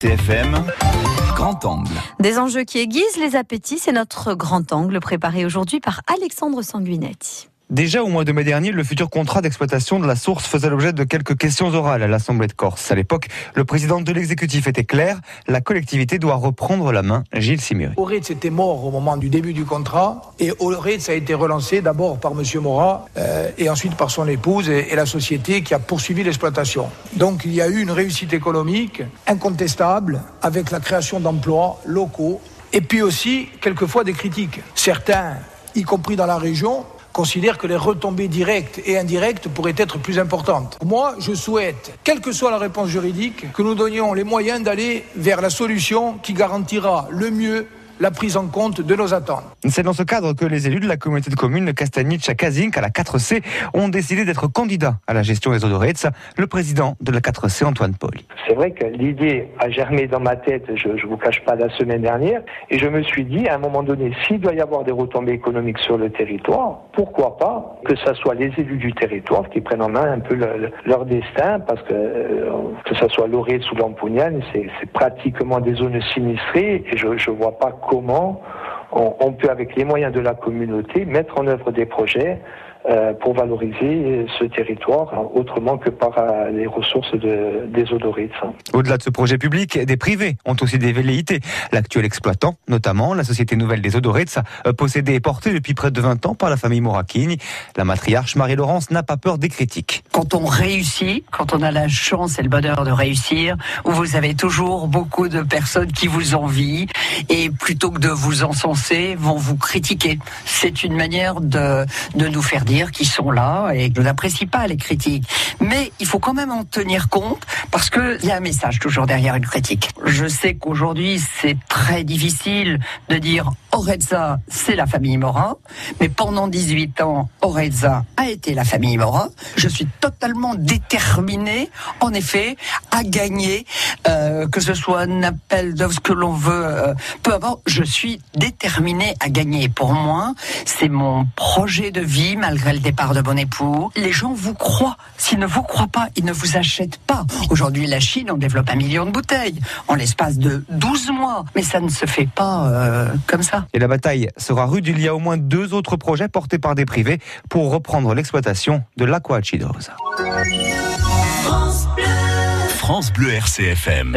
TFM, grand angle. Des enjeux qui aiguisent les appétits, c'est notre grand angle préparé aujourd'hui par Alexandre Sanguinetti. Déjà au mois de mai dernier, le futur contrat d'exploitation de la source faisait l'objet de quelques questions orales à l'Assemblée de Corse. À l'époque, le président de l'exécutif était clair, la collectivité doit reprendre la main. Gilles Simuri. Oritz était mort au moment du début du contrat et Oritz a été relancé d'abord par M. Morat euh, et ensuite par son épouse et, et la société qui a poursuivi l'exploitation. Donc il y a eu une réussite économique incontestable avec la création d'emplois locaux et puis aussi quelquefois des critiques. Certains, y compris dans la région, considèrent que les retombées directes et indirectes pourraient être plus importantes. Moi, je souhaite, quelle que soit la réponse juridique, que nous donnions les moyens d'aller vers la solution qui garantira le mieux la prise en compte de nos attentes. C'est dans ce cadre que les élus de la communauté de communes Castagnic à Kazink, à la 4C, ont décidé d'être candidats à la gestion des eaux de Le président de la 4C, Antoine Paul. C'est vrai que l'idée a germé dans ma tête, je ne vous cache pas, la semaine dernière, et je me suis dit, à un moment donné, s'il doit y avoir des retombées économiques sur le territoire, pourquoi pas que ce soit les élus du territoire qui prennent en main un peu le, leur destin, parce que euh, que ce soit Lorette ou Lampouniane, c'est pratiquement des zones sinistrées, et je ne vois pas comment on, peut, avec les moyens de la communauté, mettre en œuvre des projets pour valoriser ce territoire autrement que par euh, les ressources de, des d'Oritz. Au-delà de ce projet public, des privés ont aussi des velléités. L'actuel exploitant, notamment la Société Nouvelle des eaux d'Oritz, possédée et portée depuis près de 20 ans par la famille Morakini. La matriarche Marie-Laurence n'a pas peur des critiques. Quand on réussit, quand on a la chance et le bonheur de réussir, où vous avez toujours beaucoup de personnes qui vous envient et plutôt que de vous encenser, vont vous critiquer. C'est une manière de, de nous faire dire qu'ils sont là et je n'apprécie pas les critiques. Mais il faut quand même en tenir compte parce qu'il y a un message toujours derrière une critique. Je sais qu'aujourd'hui c'est très difficile de dire Orezza c'est la famille Morin, mais pendant 18 ans Orezza a été la famille Morin. Je suis totalement déterminé en effet à gagner, euh, que ce soit un appel de ce que l'on veut, euh, peu importe, je suis déterminé à gagner. Pour moi, c'est mon projet de vie malgré le départ de mon époux. Les gens vous croient. S'ils ne vous croient pas, ils ne vous achètent pas. Aujourd'hui, la Chine, on développe un million de bouteilles en l'espace de 12 mois. Mais ça ne se fait pas euh, comme ça. Et la bataille sera rude. Il y a au moins deux autres projets portés par des privés pour reprendre l'exploitation de l'Aqua France Bleu. France Bleu RCFM.